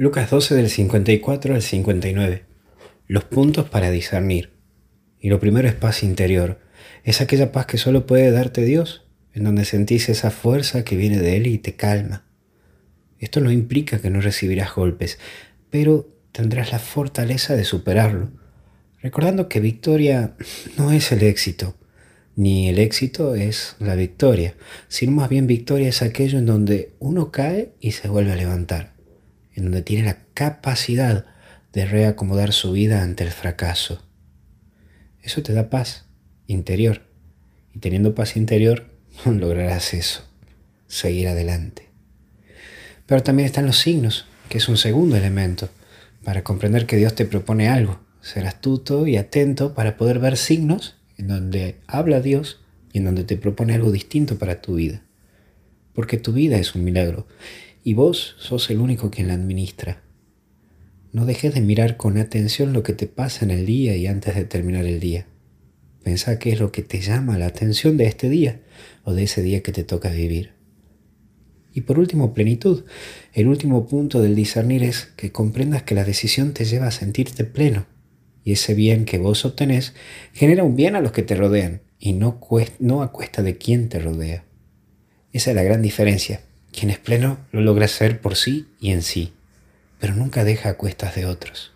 Lucas 12 del 54 al 59. Los puntos para discernir. Y lo primero es paz interior. Es aquella paz que solo puede darte Dios, en donde sentís esa fuerza que viene de Él y te calma. Esto no implica que no recibirás golpes, pero tendrás la fortaleza de superarlo, recordando que victoria no es el éxito, ni el éxito es la victoria, sino más bien victoria es aquello en donde uno cae y se vuelve a levantar en donde tiene la capacidad de reacomodar su vida ante el fracaso. Eso te da paz interior. Y teniendo paz interior, lograrás eso, seguir adelante. Pero también están los signos, que es un segundo elemento, para comprender que Dios te propone algo. Ser astuto y atento para poder ver signos en donde habla Dios y en donde te propone algo distinto para tu vida. Porque tu vida es un milagro y vos sos el único quien la administra. No dejes de mirar con atención lo que te pasa en el día y antes de terminar el día. Pensá qué es lo que te llama la atención de este día o de ese día que te toca vivir. Y por último, plenitud. El último punto del discernir es que comprendas que la decisión te lleva a sentirte pleno. Y ese bien que vos obtenés genera un bien a los que te rodean y no, no a cuesta de quien te rodea. Esa es la gran diferencia. Quien es pleno lo logra hacer por sí y en sí, pero nunca deja a cuestas de otros.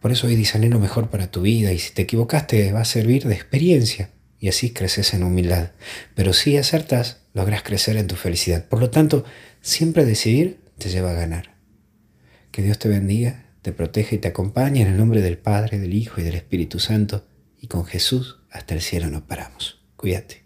Por eso hoy discernir lo mejor para tu vida y si te equivocaste va a servir de experiencia y así creces en humildad. Pero si acertas, logras crecer en tu felicidad. Por lo tanto, siempre decidir te lleva a ganar. Que Dios te bendiga, te proteja y te acompañe en el nombre del Padre, del Hijo y del Espíritu Santo. Y con Jesús hasta el cielo no paramos. Cuídate.